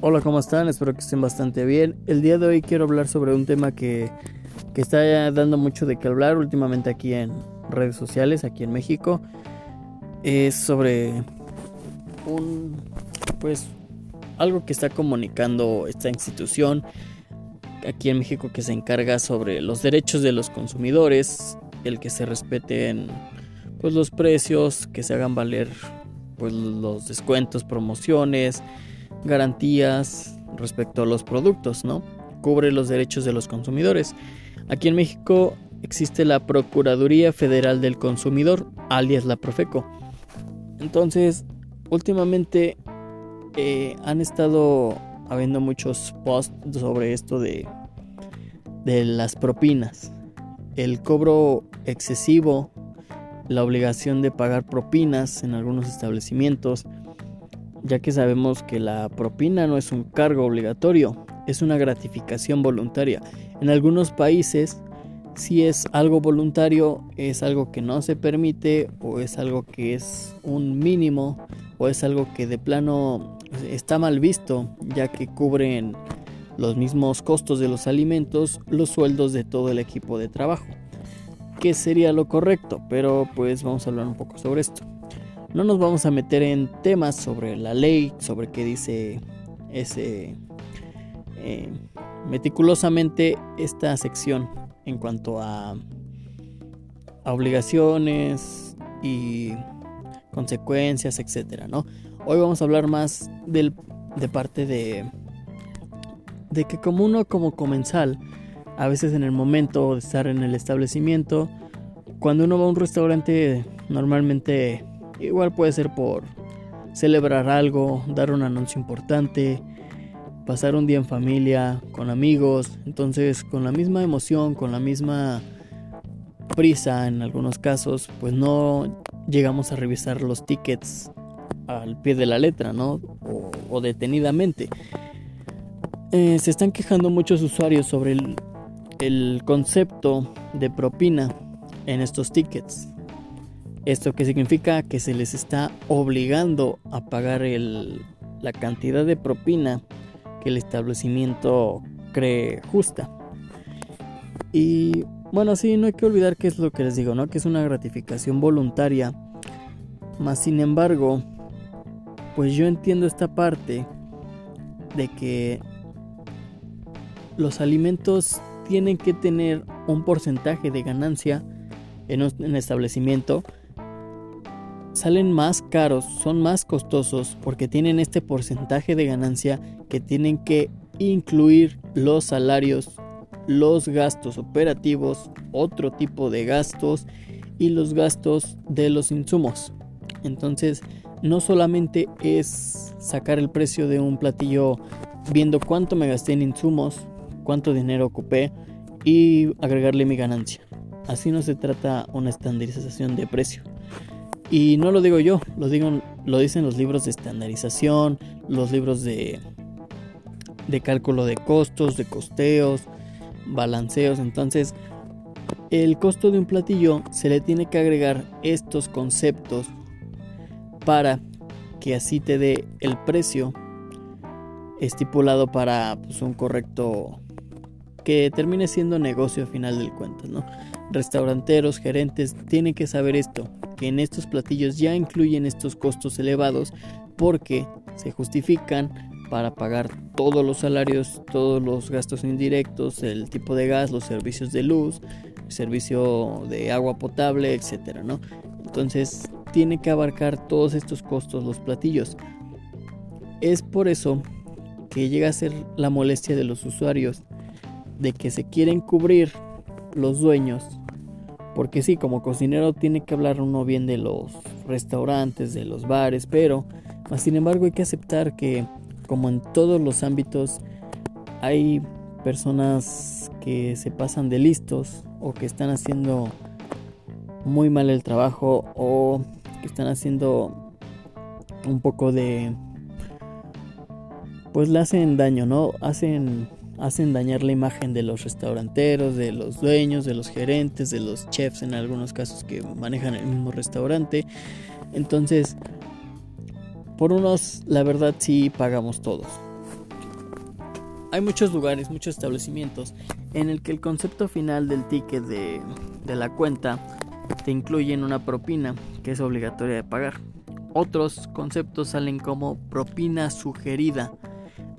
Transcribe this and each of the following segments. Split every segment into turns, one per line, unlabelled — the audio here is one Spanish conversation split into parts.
Hola, ¿cómo están? Espero que estén bastante bien. El día de hoy quiero hablar sobre un tema que, que está dando mucho de qué hablar últimamente aquí en redes sociales, aquí en México. Es sobre un, pues, algo que está comunicando esta institución aquí en México que se encarga sobre los derechos de los consumidores, el que se respeten pues los precios, que se hagan valer pues los descuentos, promociones, garantías respecto a los productos, ¿no? Cubre los derechos de los consumidores. Aquí en México existe la Procuraduría Federal del Consumidor, alias la Profeco. Entonces, últimamente eh, han estado habiendo muchos posts sobre esto de, de las propinas. El cobro excesivo, la obligación de pagar propinas en algunos establecimientos, ya que sabemos que la propina no es un cargo obligatorio, es una gratificación voluntaria. En algunos países, si es algo voluntario, es algo que no se permite o es algo que es un mínimo o es algo que de plano está mal visto, ya que cubren los mismos costos de los alimentos, los sueldos de todo el equipo de trabajo. ¿Qué sería lo correcto? Pero pues vamos a hablar un poco sobre esto. No nos vamos a meter en temas sobre la ley, sobre qué dice ese eh, meticulosamente esta sección en cuanto a, a obligaciones y consecuencias, etcétera, ¿no? Hoy vamos a hablar más del, de parte de de que como uno como comensal, a veces en el momento de estar en el establecimiento, cuando uno va a un restaurante normalmente Igual puede ser por celebrar algo, dar un anuncio importante, pasar un día en familia, con amigos. Entonces, con la misma emoción, con la misma prisa en algunos casos, pues no llegamos a revisar los tickets al pie de la letra, ¿no? O, detenidamente. Eh, se están quejando muchos usuarios sobre el, el concepto de propina en estos tickets. ¿Esto qué significa? Que se les está obligando a pagar la cantidad de propina que el establecimiento cree justa. Y bueno, sí, no hay que olvidar que es lo que les digo, ¿no? Que es una gratificación voluntaria. Más sin embargo, pues yo entiendo esta parte de que los alimentos tienen que tener un porcentaje de ganancia en un establecimiento salen más caros, son más costosos porque tienen este porcentaje de ganancia que tienen que incluir los salarios, los gastos operativos, otro tipo de gastos y los gastos de los insumos. Entonces, no solamente es sacar el precio de un platillo viendo cuánto me gasté en insumos, cuánto dinero ocupé y agregarle mi ganancia. Así no se trata una estandarización de precio. Y no lo digo yo, lo, digo, lo dicen los libros de estandarización, los libros de, de cálculo de costos, de costeos, balanceos. Entonces, el costo de un platillo se le tiene que agregar estos conceptos para que así te dé el precio estipulado para pues, un correcto que termine siendo negocio a final del cuento, ¿no? Restauranteros, gerentes tienen que saber esto, que en estos platillos ya incluyen estos costos elevados porque se justifican para pagar todos los salarios, todos los gastos indirectos, el tipo de gas, los servicios de luz, servicio de agua potable, etcétera, ¿no? Entonces, tiene que abarcar todos estos costos los platillos. Es por eso que llega a ser la molestia de los usuarios de que se quieren cubrir los dueños. Porque sí, como cocinero tiene que hablar uno bien de los restaurantes, de los bares, pero sin embargo hay que aceptar que como en todos los ámbitos hay personas que se pasan de listos o que están haciendo muy mal el trabajo o que están haciendo un poco de pues le hacen daño, ¿no? Hacen hacen dañar la imagen de los restauranteros, de los dueños, de los gerentes, de los chefs en algunos casos que manejan el mismo restaurante. Entonces, por unos, la verdad sí pagamos todos. hay muchos lugares, muchos establecimientos en el que el concepto final del ticket de, la cuenta te incluyen una propina que es obligatoria de pagar. Otros conceptos salen como propina sugerida.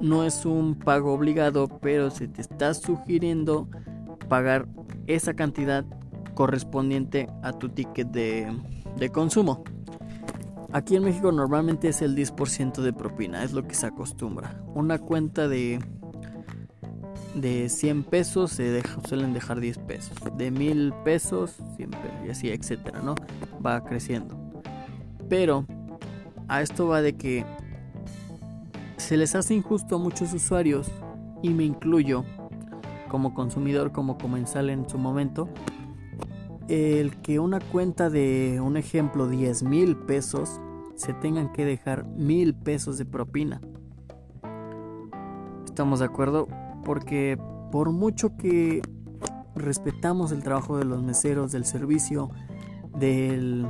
No es un pago obligado, pero se te está sugiriendo pagar esa cantidad correspondiente a tu ticket de, de consumo. Aquí en México normalmente es el 10% de propina, es lo que se acostumbra. Una cuenta de de 100 pesos se suelen dejar 10 pesos. De 1000 pesos, siempre y así, etcétera, ¿no? Va creciendo. Pero a esto va de que se les hace injusto a muchos usuarios, y me incluyo como consumidor, como comensal en su momento, el que una cuenta de un ejemplo 10 mil pesos se tengan que dejar mil pesos de propina. ¿Estamos de acuerdo? porque por mucho que respetamos el trabajo de los meseros, del servicio, del,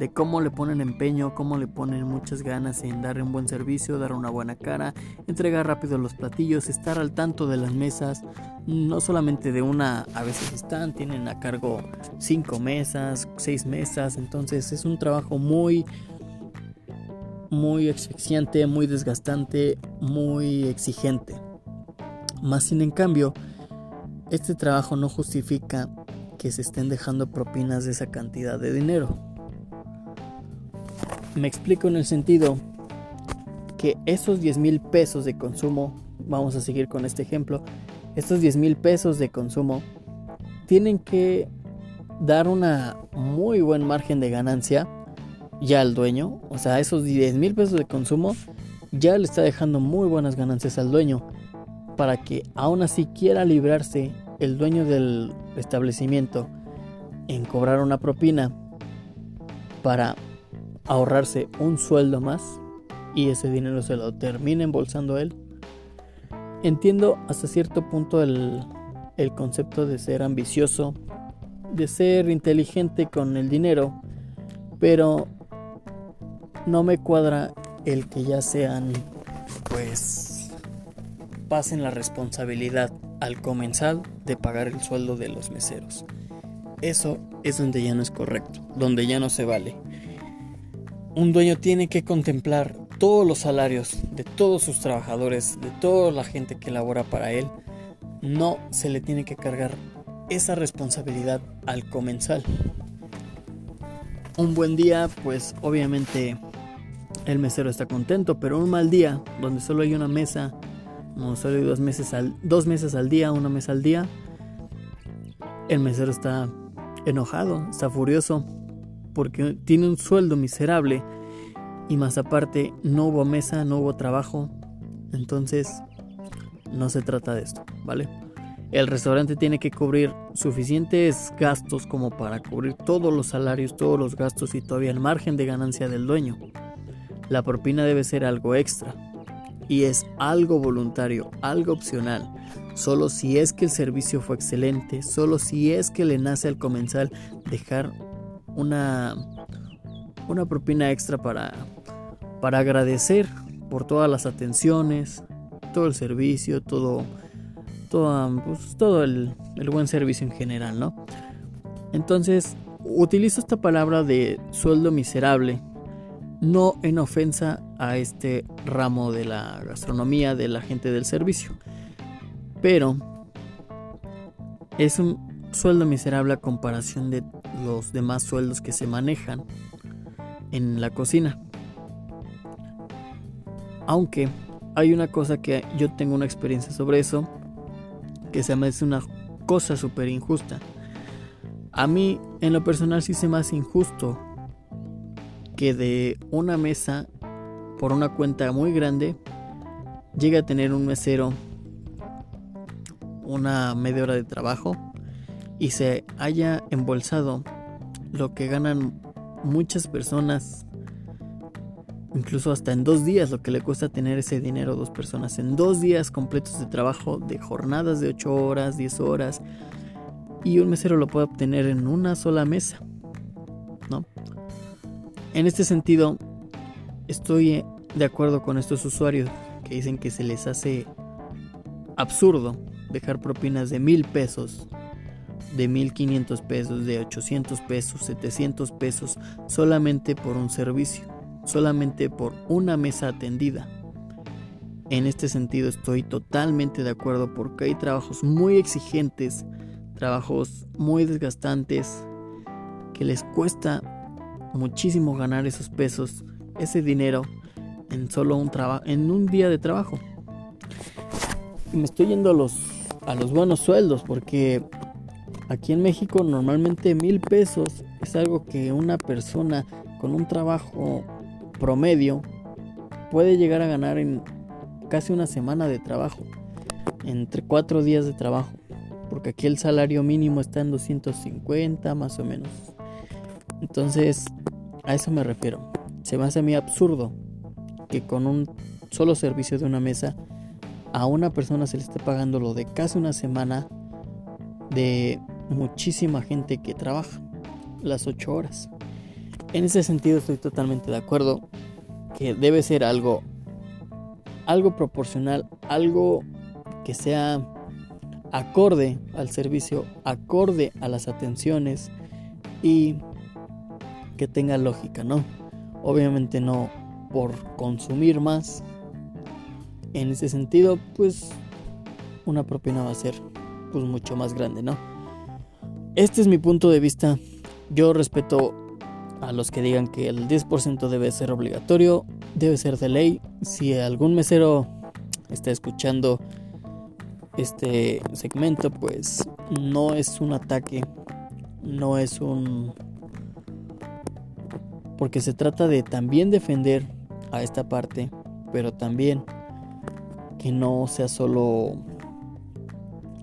de cómo le ponen empeño, cómo le ponen muchas ganas en dar un buen servicio, dar una buena cara, entregar rápido los platillos, estar al tanto de las mesas, no solamente de una, a veces están, tienen a cargo cinco mesas, seis mesas, entonces es un trabajo muy muy asfixiante, muy desgastante, muy exigente. Más sin en cambio, este trabajo no justifica que se estén dejando propinas de esa cantidad de dinero. Me explico en el sentido que esos 10 mil pesos de consumo, vamos a seguir con este ejemplo, estos 10 mil pesos de consumo tienen que dar una muy buen margen de ganancia ya al dueño. O sea, esos 10 mil pesos de consumo ya le está dejando muy buenas ganancias al dueño para que aún así quiera librarse el dueño del establecimiento en cobrar una propina para ahorrarse un sueldo más y ese dinero se lo termina embolsando él. Entiendo hasta cierto punto el, el concepto de ser ambicioso, de ser inteligente con el dinero, pero no me cuadra el que ya sean pues pasen la responsabilidad al comensal de pagar el sueldo de los meseros. Eso es donde ya no es correcto, donde ya no se vale. Un dueño tiene que contemplar todos los salarios de todos sus trabajadores, de toda la gente que labora para él. No se le tiene que cargar esa responsabilidad al comensal. Un buen día, pues obviamente el mesero está contento, pero un mal día, donde solo hay una mesa no solo dos meses al, dos meses al día, una mesa al día, el mesero está enojado, está furioso, porque tiene un sueldo miserable y más aparte no hubo mesa, no hubo trabajo, entonces no se trata de esto, ¿vale? El restaurante tiene que cubrir suficientes gastos como para cubrir todos los salarios, todos los gastos y todavía el margen de ganancia del dueño. La propina debe ser algo extra, y es algo voluntario, algo opcional. Solo si es que el servicio fue excelente, solo si es que le nace al comensal dejar una, una propina extra para, para agradecer por todas las atenciones, todo el servicio, todo, todo, pues, todo el, el buen servicio en general, ¿no? Entonces, utilizo esta palabra de sueldo miserable no en ofensa a este ramo de la gastronomía de la gente del servicio. Pero es un sueldo miserable a comparación de los demás sueldos que se manejan en la cocina. Aunque hay una cosa que yo tengo una experiencia sobre eso, que se me hace una cosa súper injusta. A mí en lo personal sí se me hace injusto que de una mesa por una cuenta muy grande llega a tener un mesero una media hora de trabajo y se haya embolsado lo que ganan muchas personas incluso hasta en dos días lo que le cuesta tener ese dinero a dos personas en dos días completos de trabajo de jornadas de 8 horas 10 horas y un mesero lo puede obtener en una sola mesa ¿no? En este sentido, estoy de acuerdo con estos usuarios que dicen que se les hace absurdo dejar propinas de mil pesos, de mil quinientos pesos, de ochocientos pesos, setecientos pesos, solamente por un servicio, solamente por una mesa atendida. En este sentido estoy totalmente de acuerdo porque hay trabajos muy exigentes, trabajos muy desgastantes, que les cuesta muchísimo ganar esos pesos, ese dinero en solo un trabajo, en un día de trabajo. Y me estoy yendo a los a los buenos sueldos porque aquí en México normalmente mil pesos es algo que una persona con un trabajo promedio puede llegar a ganar en casi una semana de trabajo, entre cuatro días de trabajo, porque aquí el salario mínimo está en 250 más o menos. Entonces, a eso me refiero. Se me hace a mí absurdo que con un solo servicio de una mesa a una persona se le esté pagando lo de casi una semana de muchísima gente que trabaja las 8 horas. En ese sentido estoy totalmente de acuerdo que debe ser algo algo proporcional, algo que sea acorde al servicio, acorde a las atenciones y que tenga lógica, ¿no? Obviamente no por consumir más. En ese sentido, pues una propina va a ser pues mucho más grande, ¿no? Este es mi punto de vista. Yo respeto a los que digan que el 10% debe ser obligatorio, debe ser de ley. Si algún mesero está escuchando este segmento, pues no es un ataque, no es un porque se trata de también defender a esta parte, pero también que no sea solo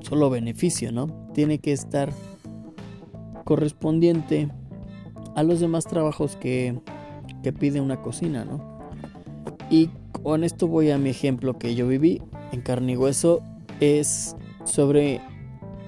solo beneficio, ¿no? Tiene que estar correspondiente a los demás trabajos que, que pide una cocina, ¿no? Y con esto voy a mi ejemplo que yo viví en carne y hueso, es sobre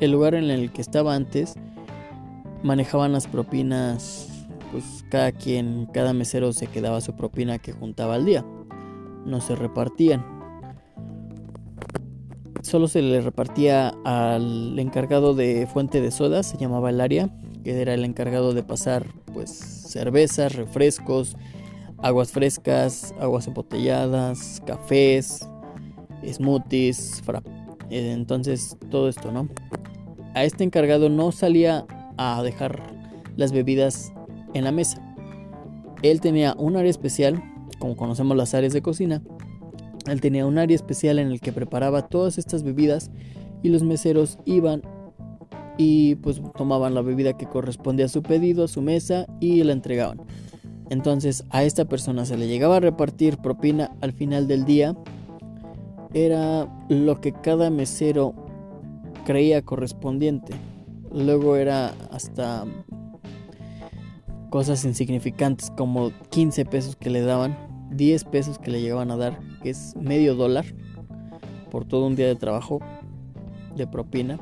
el lugar en el que estaba antes, manejaban las propinas pues cada quien, cada mesero se quedaba su propina que juntaba al día. No se repartían. Solo se le repartía al encargado de fuente de sodas, se llamaba el área, que era el encargado de pasar pues cervezas, refrescos, aguas frescas, aguas embotelladas, cafés, smoothies, eh, entonces todo esto, ¿no? A este encargado no salía a dejar las bebidas en la mesa. Él tenía un área especial, como conocemos las áreas de cocina. Él tenía un área especial en el que preparaba todas estas bebidas y los meseros iban y pues tomaban la bebida que correspondía a su pedido, a su mesa y la entregaban. Entonces a esta persona se le llegaba a repartir propina al final del día. Era lo que cada mesero creía correspondiente. Luego era hasta cosas insignificantes como 15 pesos que le daban, 10 pesos que le llegaban a dar, que es medio dólar por todo un día de trabajo de propina,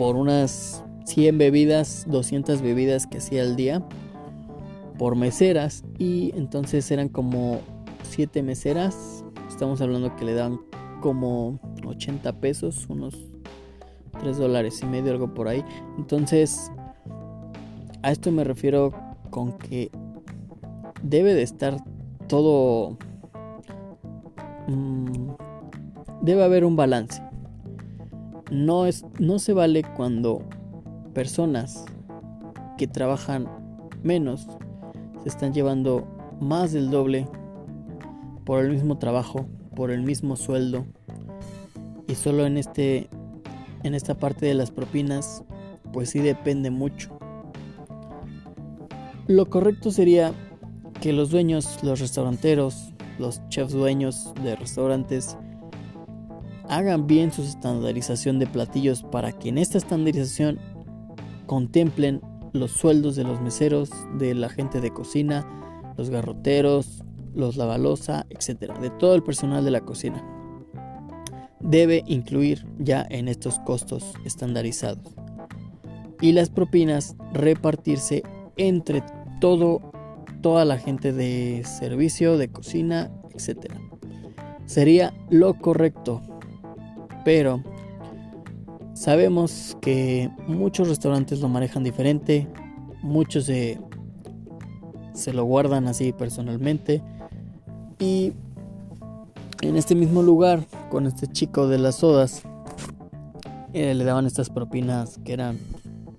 por unas 100 bebidas, 200 bebidas que hacía al día, por meseras. Y entonces eran como 7 meseras, estamos hablando que le daban como 80 pesos, unos 3 dólares y medio, algo por ahí, entonces a esto me refiero con que debe de estar todo... Mm, debe haber un balance. No, es, no se vale cuando personas que trabajan menos se están llevando más del doble por el mismo trabajo, por el mismo sueldo. Y solo en este en esta parte de las propinas pues sí depende mucho. Lo correcto sería que los dueños, los restauranteros, los chefs dueños de restaurantes hagan bien su estandarización de platillos para que en esta estandarización contemplen los sueldos de los meseros, de la gente de cocina, los garroteros, los lavalosa, etcétera, de todo el personal de la cocina. Debe incluir ya en estos costos estandarizados. Y las propinas repartirse entre todo, toda la gente de servicio, de cocina, etc. Sería lo correcto. Pero sabemos que muchos restaurantes lo manejan diferente, muchos se, se lo guardan así personalmente y en este mismo lugar con este chico de las sodas eh, le daban estas propinas que eran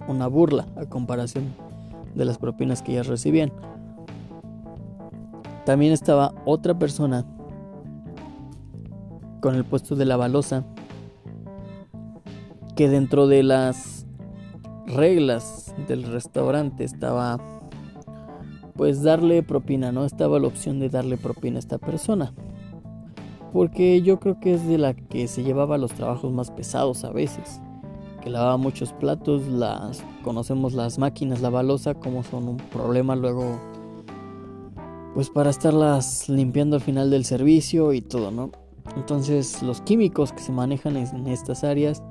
una burla a comparación de las propinas que ellas recibían. También estaba otra persona con el puesto de la balosa que dentro de las reglas del restaurante estaba pues darle propina, no estaba la opción de darle propina a esta persona. Porque yo creo que es de la que se llevaba los trabajos más pesados a veces. Que lavaba muchos platos, las conocemos las máquinas, la balosa, como son un problema luego pues para estarlas limpiando al final del servicio y todo, ¿no? Entonces los químicos que se manejan en estas áreas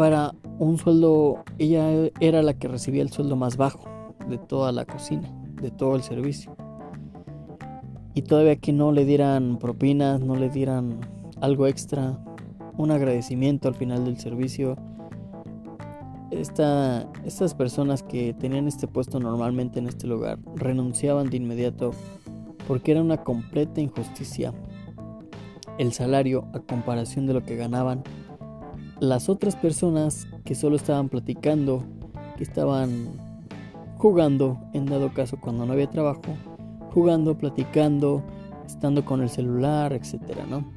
para un sueldo, ella era la que recibía el sueldo más bajo de toda la cocina, de todo el servicio. Y todavía que no le dieran propinas, no le dieran algo extra, un agradecimiento al final del servicio, esta, estas personas que tenían este puesto normalmente en este lugar renunciaban de inmediato porque era una completa injusticia el salario a comparación de lo que ganaban las otras personas que solo estaban platicando, que estaban jugando, en dado caso cuando no había trabajo, jugando, platicando, estando con el celular, etcétera, ¿no?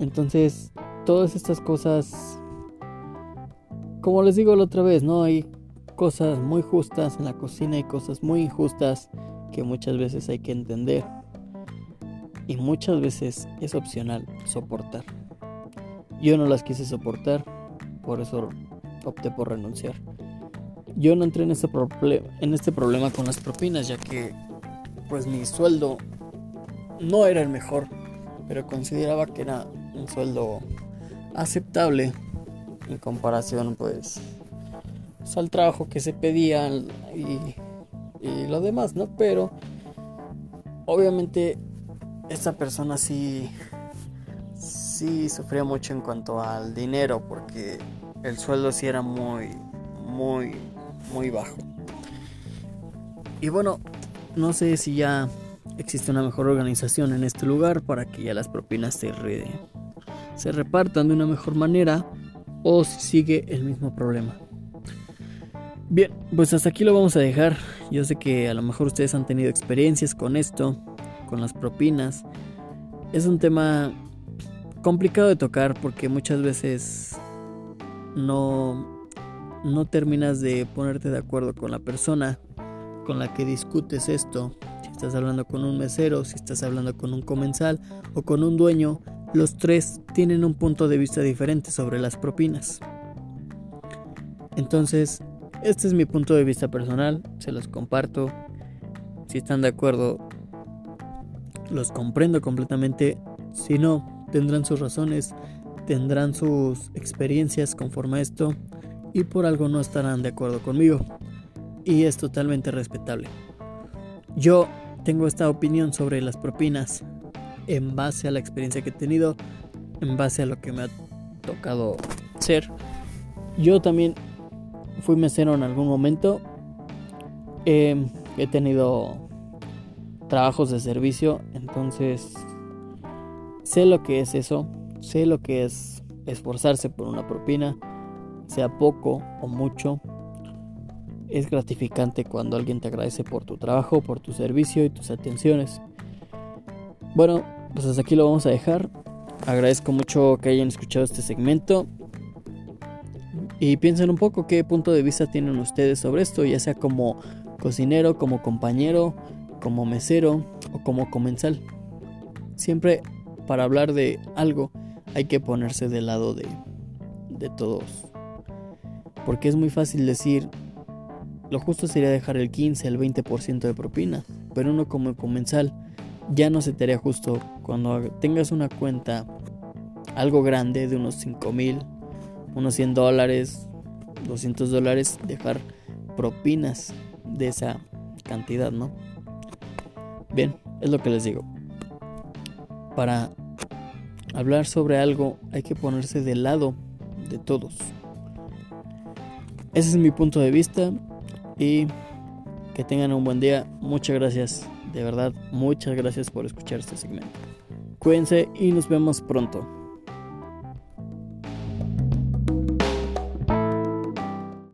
Entonces, todas estas cosas como les digo la otra vez, no hay cosas muy justas en la cocina y cosas muy injustas que muchas veces hay que entender. Y muchas veces es opcional soportar. Yo no las quise soportar, por eso opté por renunciar. Yo no entré en este, en este problema con las propinas, ya que pues mi sueldo no era el mejor, pero consideraba que era un sueldo aceptable en comparación pues, pues, al trabajo que se pedía y, y lo demás, ¿no? Pero obviamente esta persona sí, sí sufría mucho en cuanto al dinero porque el sueldo sí era muy, muy, muy bajo. Y bueno, no sé si ya existe una mejor organización en este lugar para que ya las propinas se, se repartan de una mejor manera o si sigue el mismo problema. Bien, pues hasta aquí lo vamos a dejar. Yo sé que a lo mejor ustedes han tenido experiencias con esto, con las propinas. Es un tema complicado de tocar porque muchas veces no, no terminas de ponerte de acuerdo con la persona con la que discutes esto. Si estás hablando con un mesero, si estás hablando con un comensal o con un dueño, los tres tienen un punto de vista diferente sobre las propinas. Entonces, este es mi punto de vista personal, se los comparto. Si están de acuerdo, los comprendo completamente. Si no, tendrán sus razones, tendrán sus experiencias conforme a esto y por algo no estarán de acuerdo conmigo. Y es totalmente respetable. Yo tengo esta opinión sobre las propinas en base a la experiencia que he tenido, en base a lo que me ha tocado ser. Yo también fui mesero en algún momento. he tenido trabajos de servicio, entonces sé lo que es eso, sé lo que es esforzarse por una propina, sea poco o mucho. Es gratificante cuando alguien te agradece por tu trabajo, por tu servicio y tus atenciones. Bueno, pues hasta aquí lo vamos a dejar. Agradezco mucho que hayan escuchado este segmento. Y piensen un poco qué punto de vista tienen ustedes sobre esto, ya sea como cocinero, como compañero, como mesero o como comensal. Siempre para hablar de algo hay que ponerse del lado de, de todos. Porque es muy fácil decir, lo justo sería dejar el 15, el 20% de propina, pero uno como comensal ya no se te haría justo cuando tengas una cuenta algo grande de unos 5 mil, unos 100 dólares, 200 dólares, dejar propinas de esa cantidad, ¿no? Bien, es lo que les digo. Para hablar sobre algo hay que ponerse del lado de todos. Ese es mi punto de vista y que tengan un buen día. Muchas gracias, de verdad, muchas gracias por escuchar este segmento. Cuídense y nos vemos pronto.